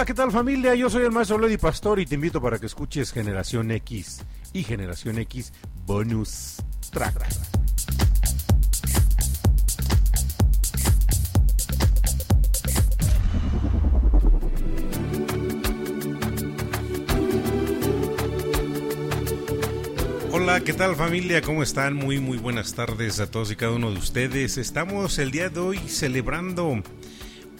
Hola, ¿qué tal familia? Yo soy el maestro Lady Pastor y te invito para que escuches Generación X y Generación X Bonus Track. Hola, ¿qué tal familia? ¿Cómo están? Muy, muy buenas tardes a todos y cada uno de ustedes. Estamos el día de hoy celebrando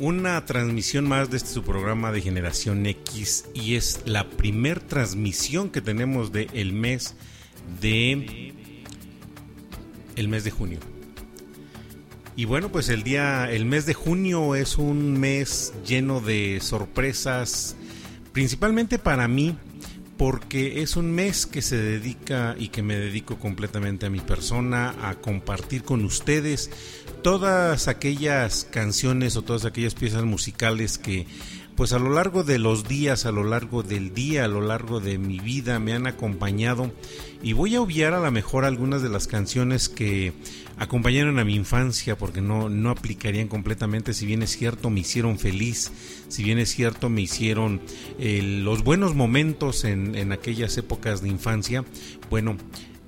una transmisión más de este su programa de Generación X y es la primer transmisión que tenemos de el mes de el mes de junio. Y bueno, pues el día el mes de junio es un mes lleno de sorpresas principalmente para mí porque es un mes que se dedica y que me dedico completamente a mi persona, a compartir con ustedes todas aquellas canciones o todas aquellas piezas musicales que pues a lo largo de los días, a lo largo del día, a lo largo de mi vida me han acompañado. Y voy a obviar a lo mejor algunas de las canciones que acompañaron a mi infancia porque no, no aplicarían completamente, si bien es cierto me hicieron feliz, si bien es cierto me hicieron eh, los buenos momentos en, en aquellas épocas de infancia, bueno,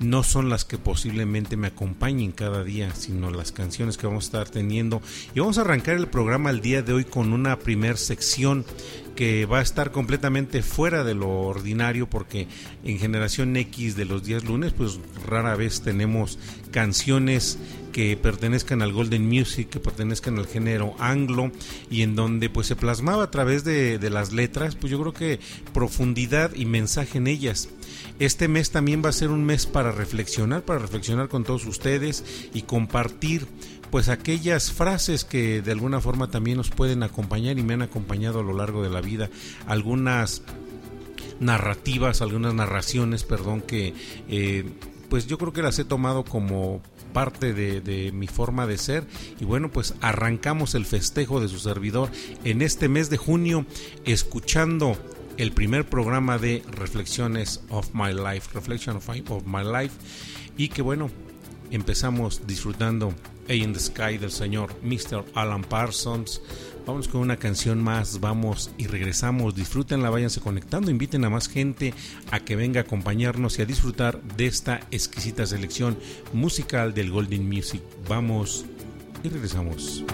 no son las que posiblemente me acompañen cada día, sino las canciones que vamos a estar teniendo. Y vamos a arrancar el programa el día de hoy con una primer sección que va a estar completamente fuera de lo ordinario porque en generación X de los días lunes pues rara vez tenemos canciones que pertenezcan al golden music que pertenezcan al género anglo y en donde pues se plasmaba a través de, de las letras pues yo creo que profundidad y mensaje en ellas. Este mes también va a ser un mes para reflexionar, para reflexionar con todos ustedes y compartir pues aquellas frases que de alguna forma también nos pueden acompañar y me han acompañado a lo largo de la vida. Algunas narrativas, algunas narraciones, perdón, que eh, pues yo creo que las he tomado como parte de, de, mi forma de ser. Y bueno pues arrancamos el festejo de su servidor en este mes de junio escuchando el primer programa de Reflexiones of My Life, Reflection of, My Life, y que bueno, empezamos disfrutando in the Sky del señor Mr. Alan Parsons. Vamos con una canción más, vamos y regresamos. Disfrútenla, váyanse conectando, inviten a más gente a que venga a acompañarnos y a disfrutar de esta exquisita selección musical del Golden Music. Vamos y regresamos.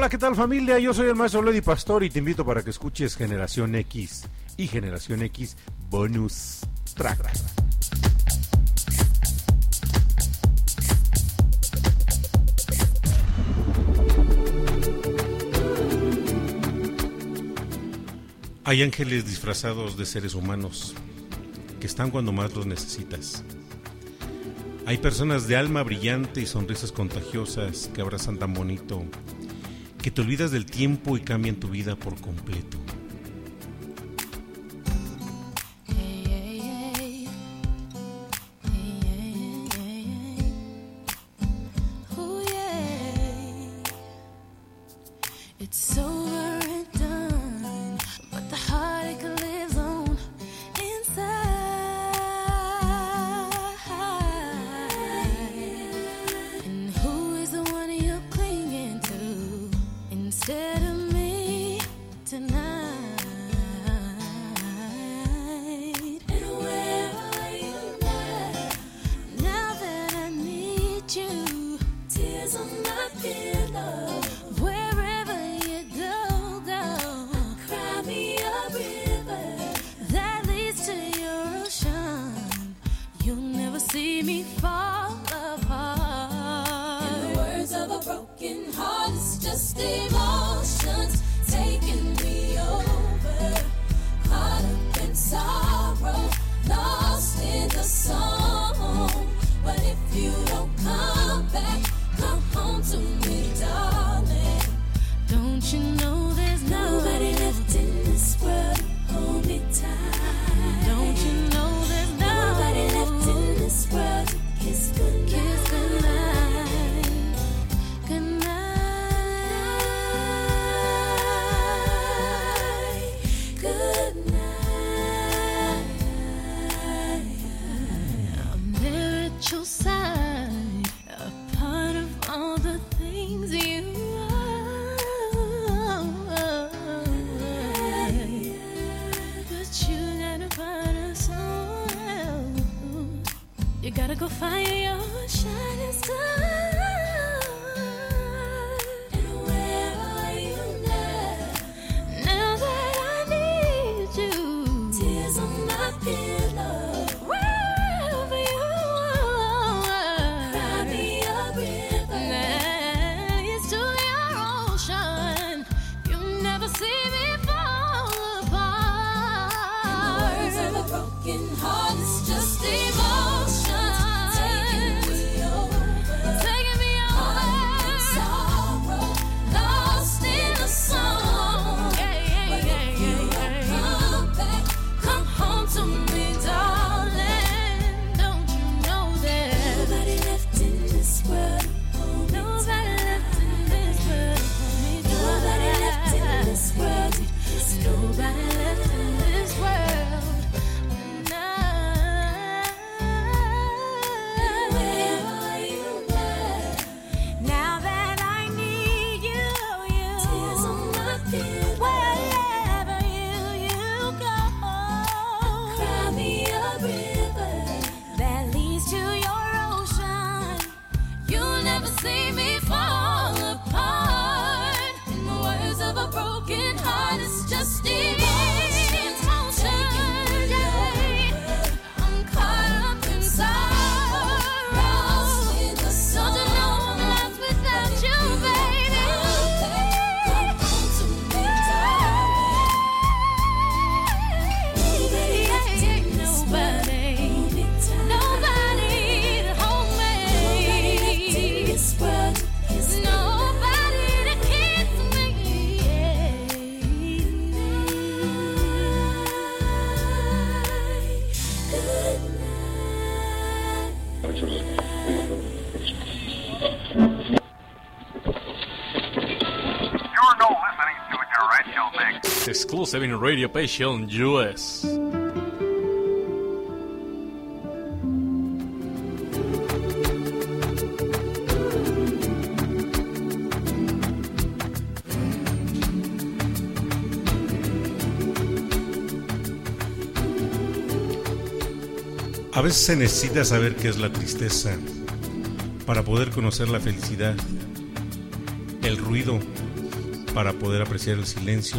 Hola, ¿qué tal familia? Yo soy el maestro Lady Pastor y te invito para que escuches Generación X y Generación X Bonus Track. Hay ángeles disfrazados de seres humanos que están cuando más los necesitas. Hay personas de alma brillante y sonrisas contagiosas que abrazan tan bonito que te olvidas del tiempo y cambian tu vida por completo. Exclusive in Radio Passion US. A veces se necesita saber qué es la tristeza para poder conocer la felicidad, el ruido para poder apreciar el silencio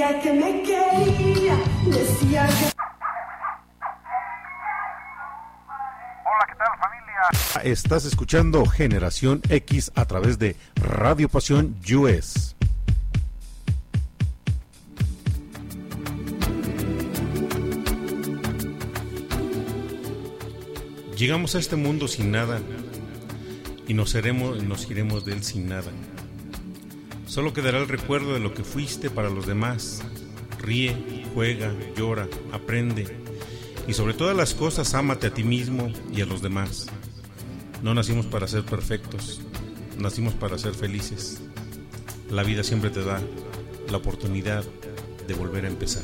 que me quería, decía que... Hola, ¿qué tal familia? Estás escuchando Generación X a través de Radio Pasión US. Llegamos a este mundo sin nada y nos, seremos, nos iremos de él sin nada. Solo quedará el recuerdo de lo que fuiste para los demás. Ríe, juega, llora, aprende. Y sobre todas las cosas, ámate a ti mismo y a los demás. No nacimos para ser perfectos, nacimos para ser felices. La vida siempre te da la oportunidad de volver a empezar.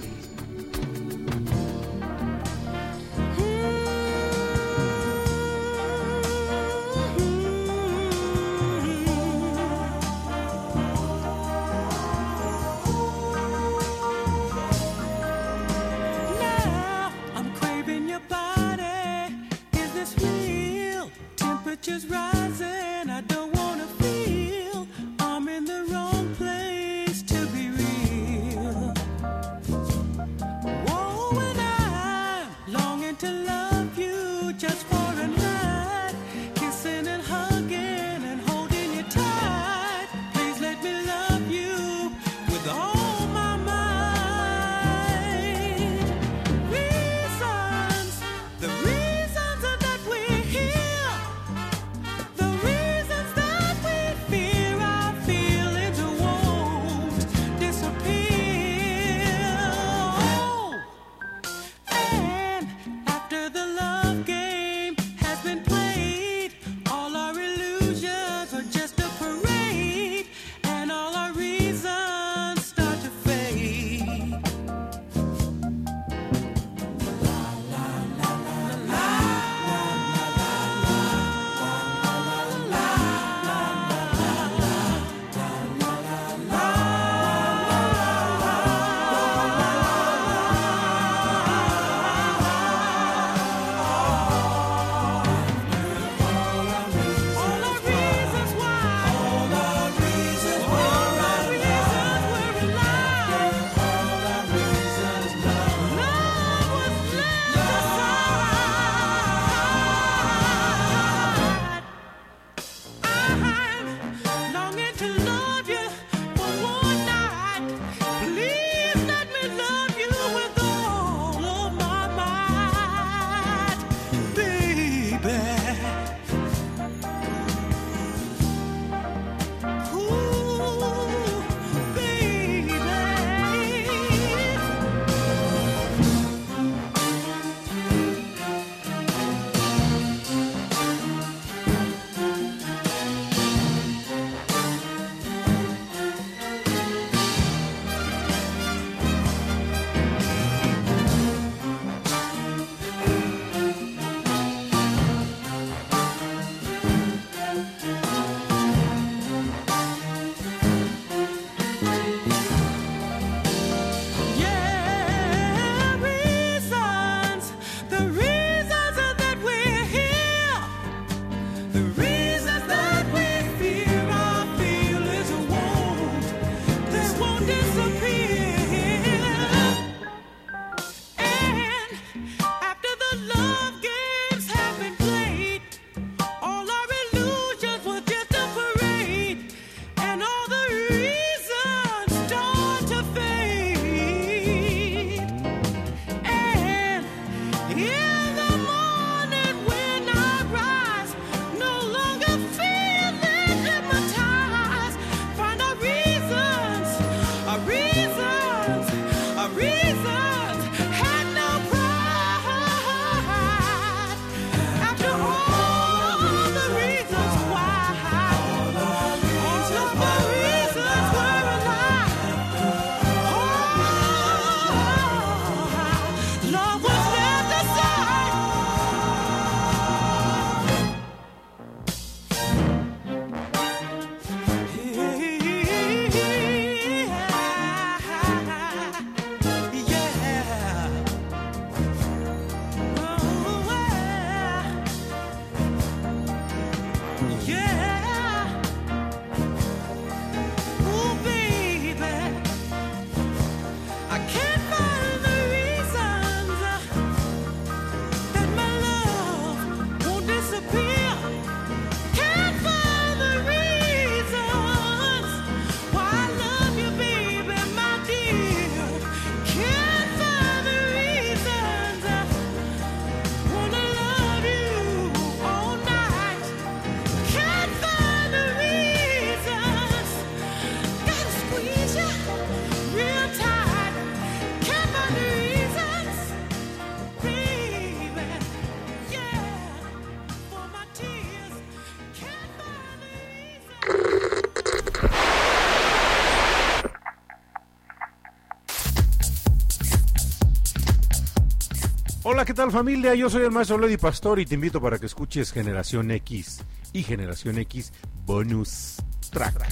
¿Qué tal familia? Yo soy el maestro Lady Pastor y te invito para que escuches Generación X y Generación X Bonus Track.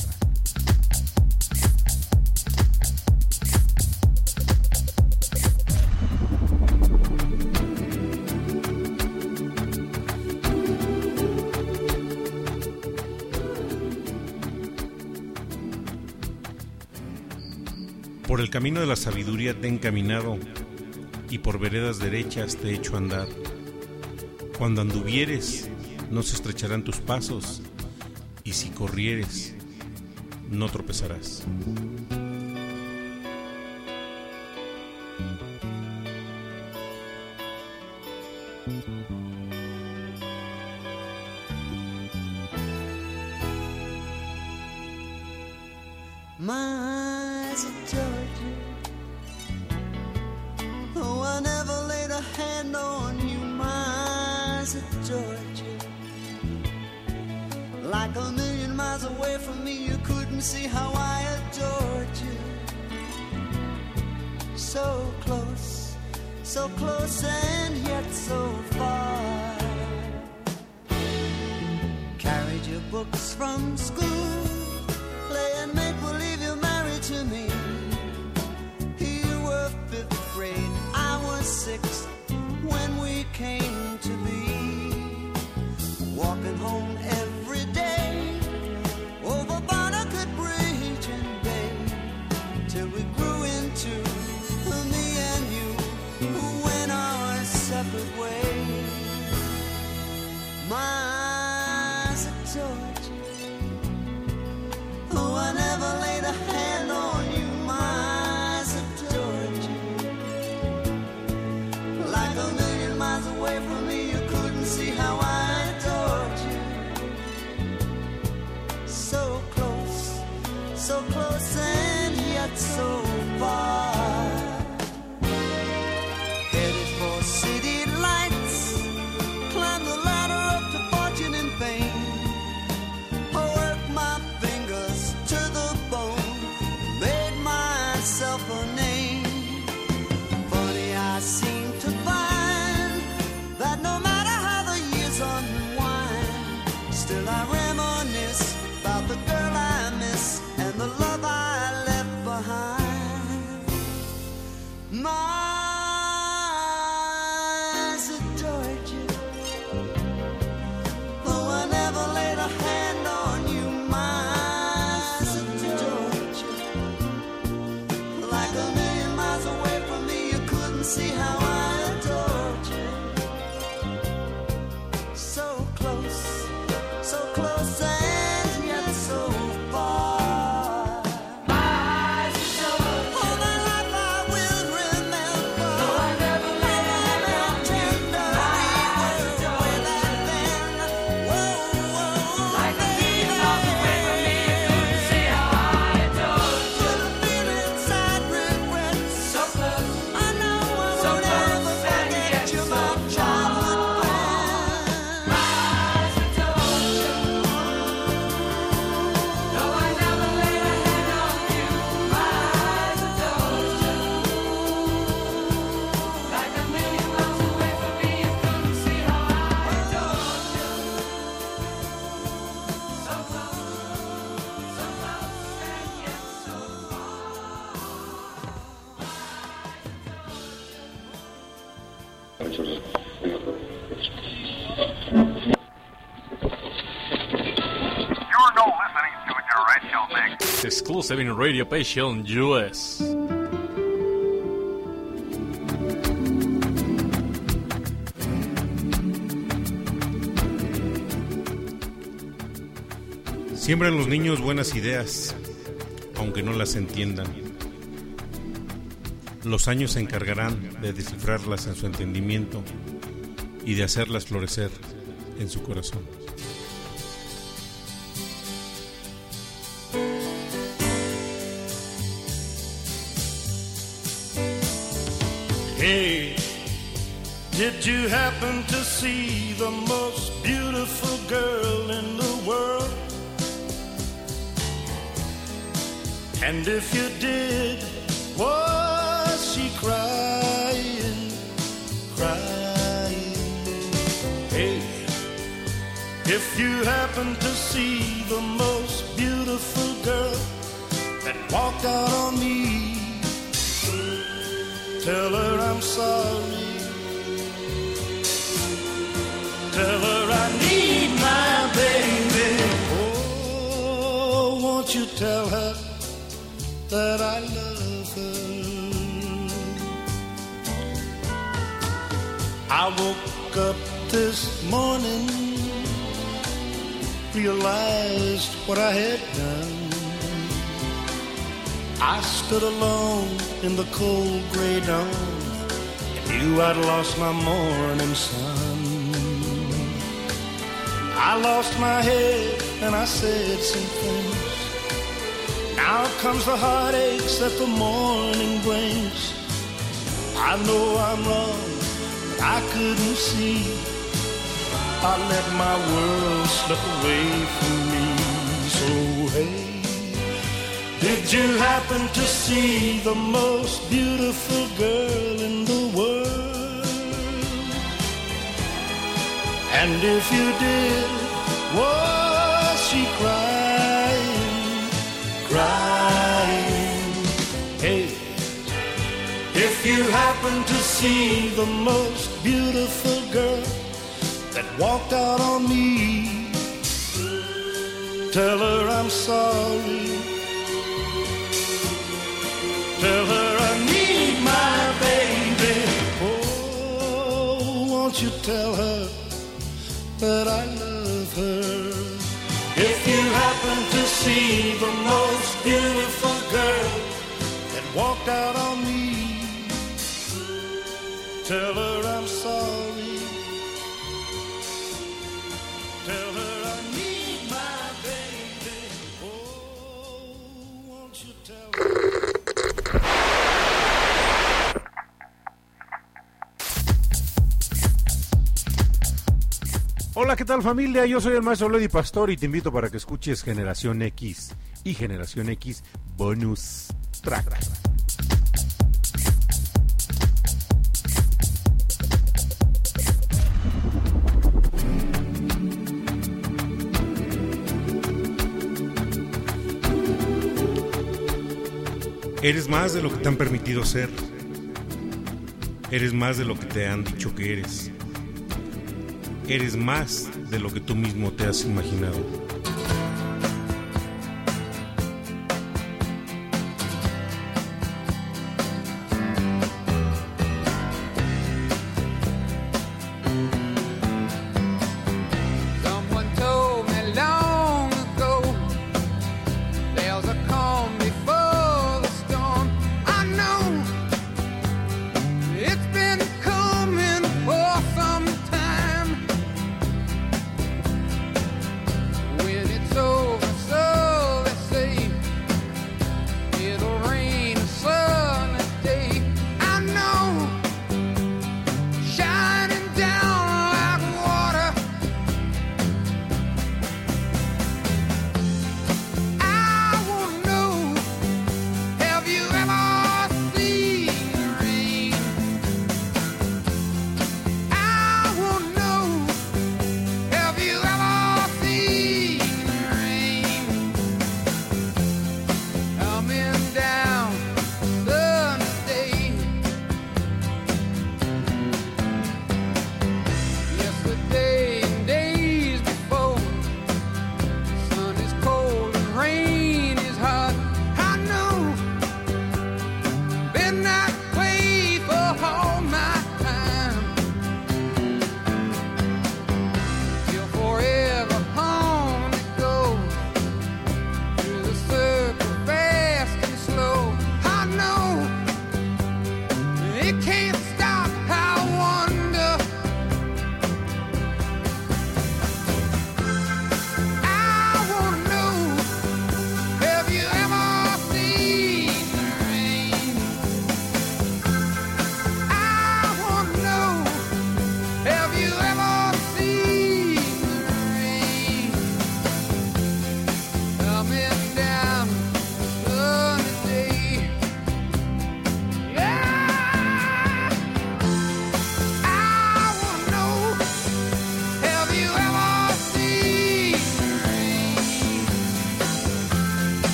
Por el camino de la sabiduría te he encaminado y por veredas derechas te he hecho andar. Cuando anduvieres, no se estrecharán tus pasos, y si corrieres, no tropezarás. six when we came to be. Walking home so 7 Radio Passion US. Siembra los niños buenas ideas, aunque no las entiendan. Los años se encargarán de descifrarlas en su entendimiento y de hacerlas florecer en su corazón. happened to see the most beautiful girl in the world. And if you did, was she crying, crying? Hey, if you happen to see the most beautiful girl that walked out on me, tell her I'm sorry. You tell her that I love her? I woke up this morning, realized what I had done. I stood alone in the cold gray dawn and knew I'd lost my morning sun. I lost my head and I said some things. Now comes the heartaches that the morning brings. I know I'm wrong, but I couldn't see. I let my world slip away from me. So hey, did you happen to see the most beautiful girl in the world? And if you did, was she crying, Hey, if you happen to see the most beautiful girl that walked out on me, tell her I'm sorry. Tell her I need my baby. Oh, won't you tell her that I love her? If you happen to see the most beautiful girl that walked out on me, tell her I'm sorry. Hola, ¿qué tal familia? Yo soy el maestro Lady Pastor y te invito para que escuches Generación X y Generación X Bonus Track. Eres más de lo que te han permitido ser. Eres más de lo que te han dicho que eres. Eres más de lo que tú mismo te has imaginado.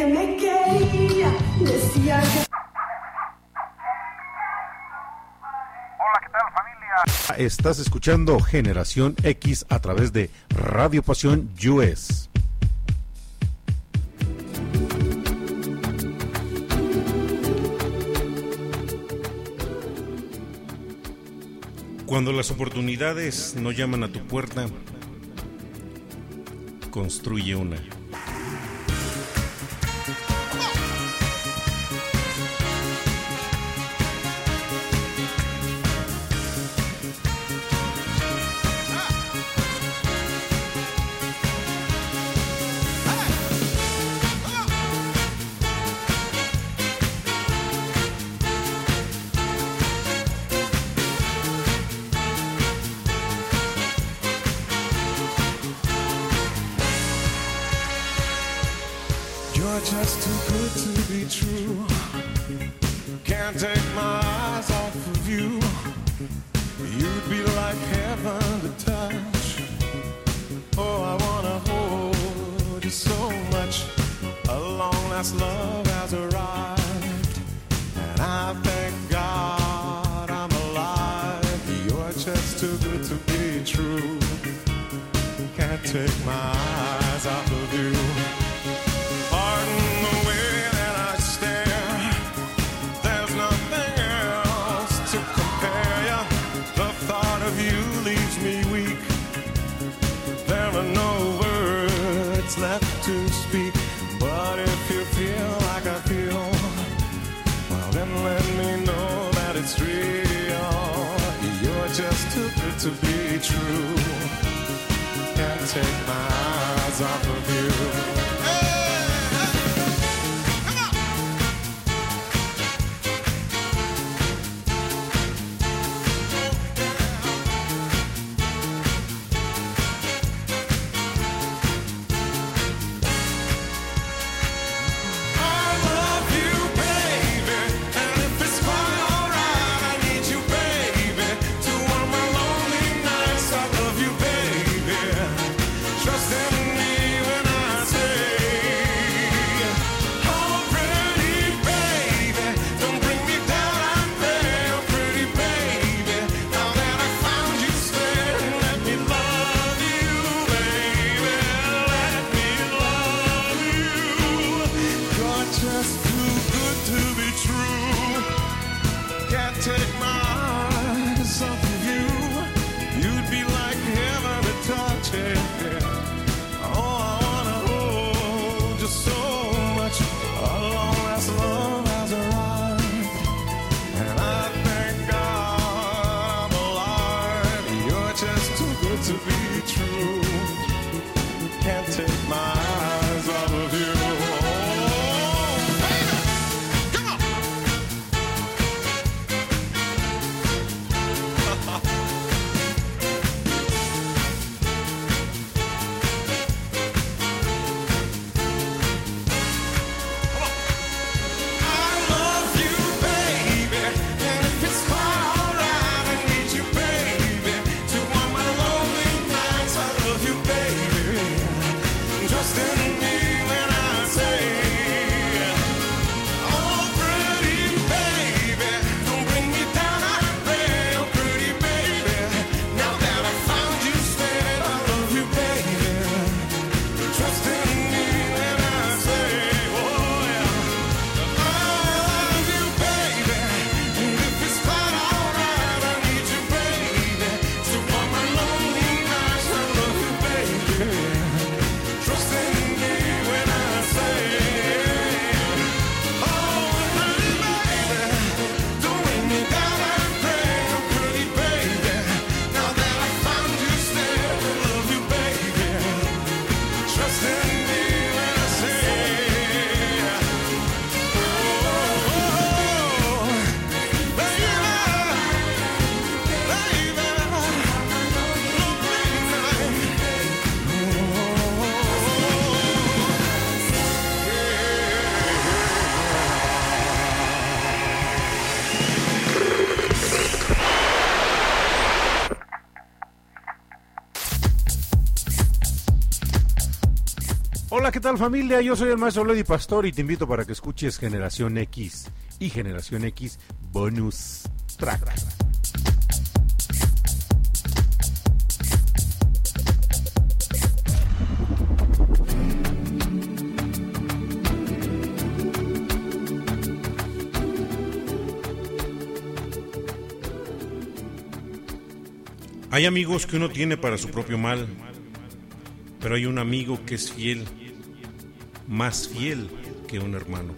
que me. Hola, ¿qué tal familia? Estás escuchando Generación X a través de Radio Pasión US. Cuando las oportunidades no llaman a tu puerta, construye una. of you. Hey! ¿qué tal familia? Yo soy el maestro Lady Pastor y te invito para que escuches Generación X y Generación X Bonus Track. Hay amigos que uno tiene para su propio mal, pero hay un amigo que es fiel más fiel que un hermano.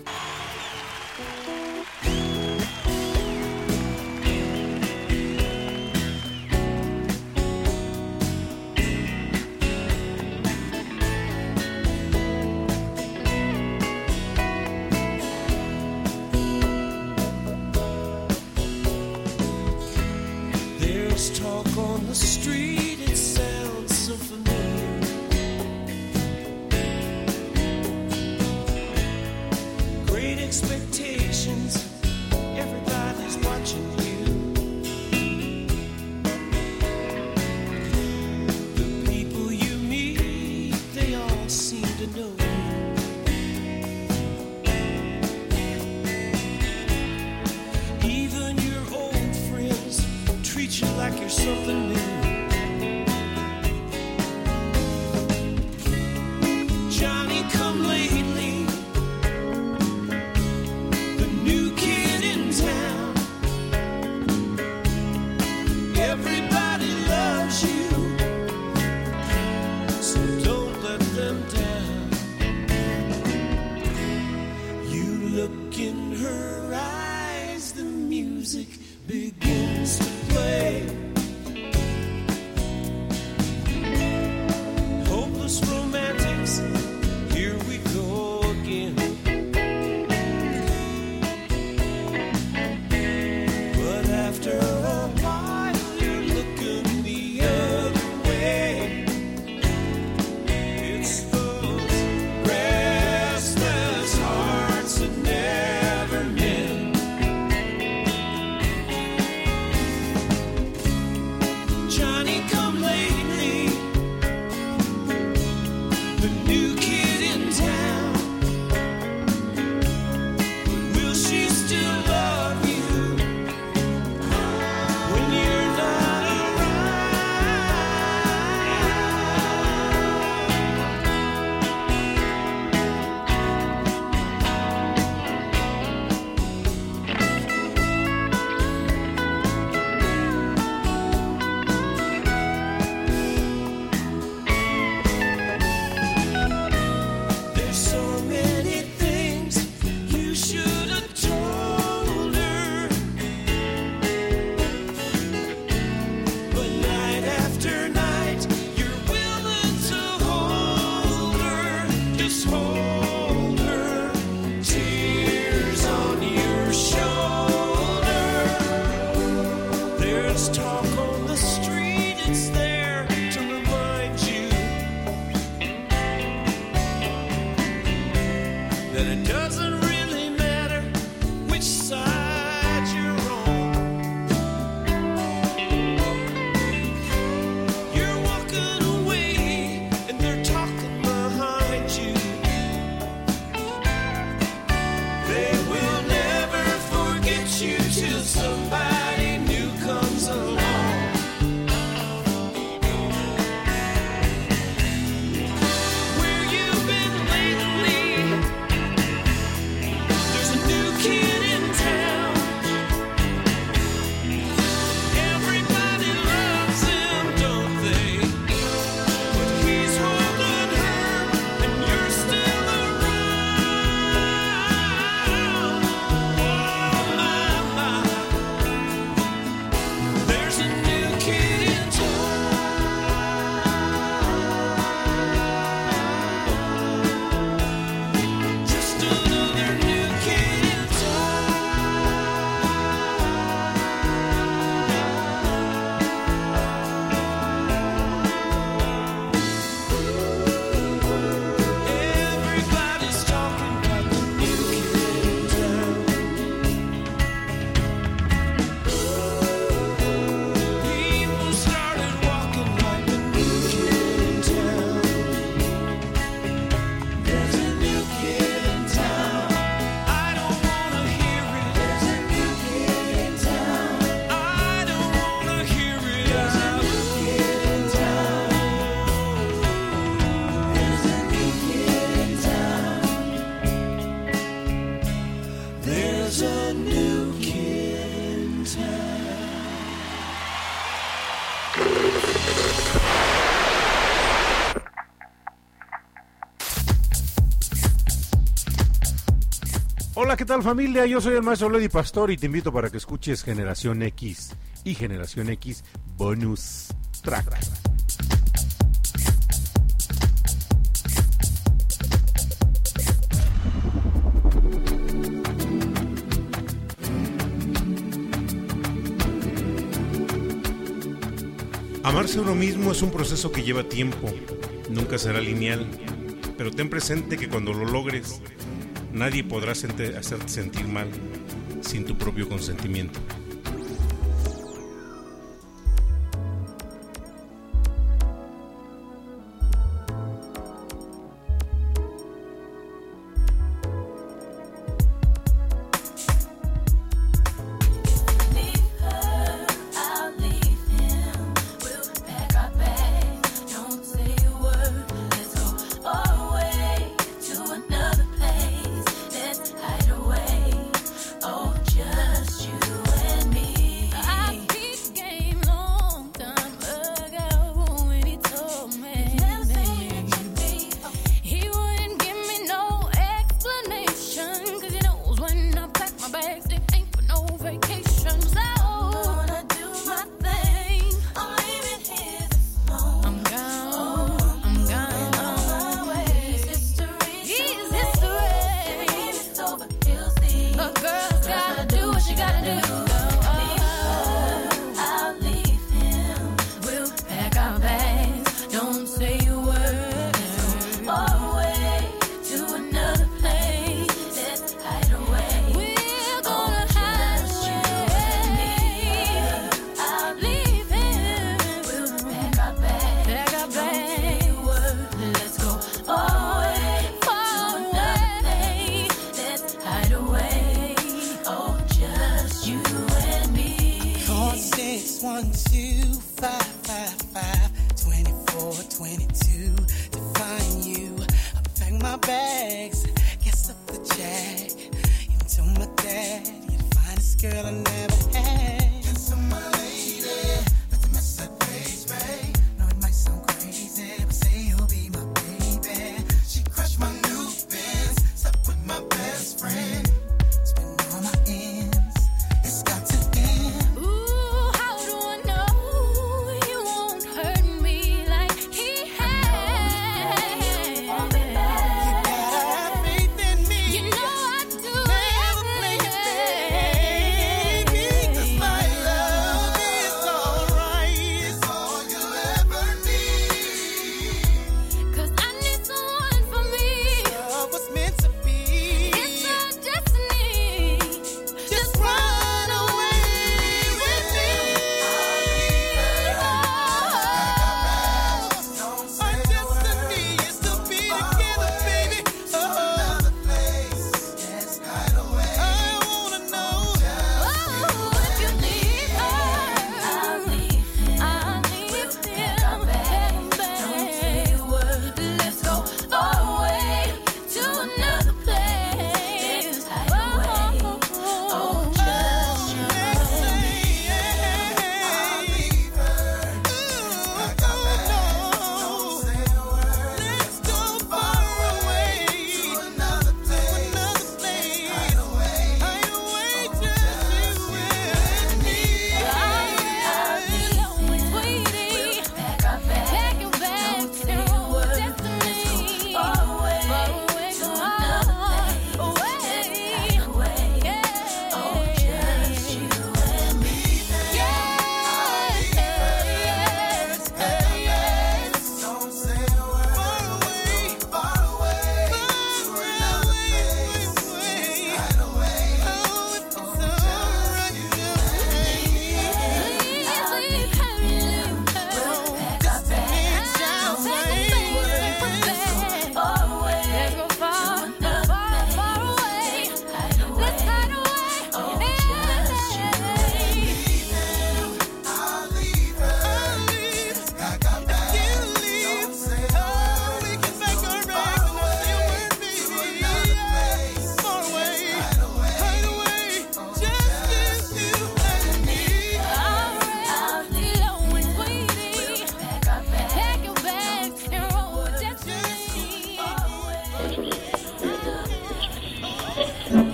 Hola, ¿qué tal familia? Yo soy el maestro Lady Pastor y te invito para que escuches Generación X y Generación X Bonus Track. Amarse uno mismo es un proceso que lleva tiempo, nunca será lineal, pero ten presente que cuando lo logres, nadie podrá hacerte sentir mal sin tu propio consentimiento.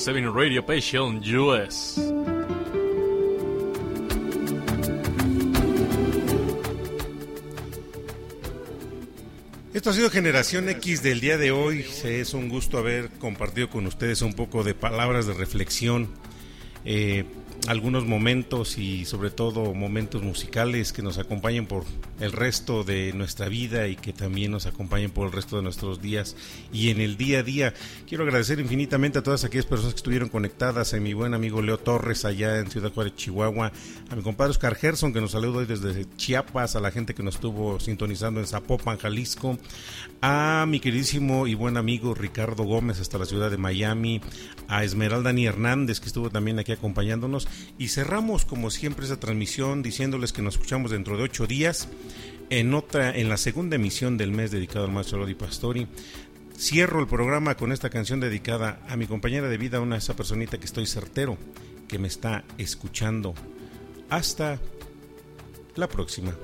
7 Radio Passion US. Esto ha sido Generación X del día de hoy. Es un gusto haber compartido con ustedes un poco de palabras de reflexión, eh, algunos momentos y sobre todo momentos musicales que nos acompañen por el resto de nuestra vida y que también nos acompañen por el resto de nuestros días y en el día a día. Quiero agradecer infinitamente a todas aquellas personas que estuvieron conectadas, a mi buen amigo Leo Torres allá en Ciudad Juárez, Chihuahua, a mi compadre Oscar Gerson que nos saluda hoy desde Chiapas, a la gente que nos estuvo sintonizando en Zapopan, Jalisco, a mi queridísimo y buen amigo Ricardo Gómez hasta la ciudad de Miami, a Esmeralda Ni Hernández que estuvo también aquí acompañándonos y cerramos como siempre esa transmisión diciéndoles que nos escuchamos dentro de ocho días en otra en la segunda emisión del mes dedicado al maestro Lodi Pastori. Cierro el programa con esta canción dedicada a mi compañera de vida, una esa personita que estoy certero que me está escuchando. Hasta la próxima.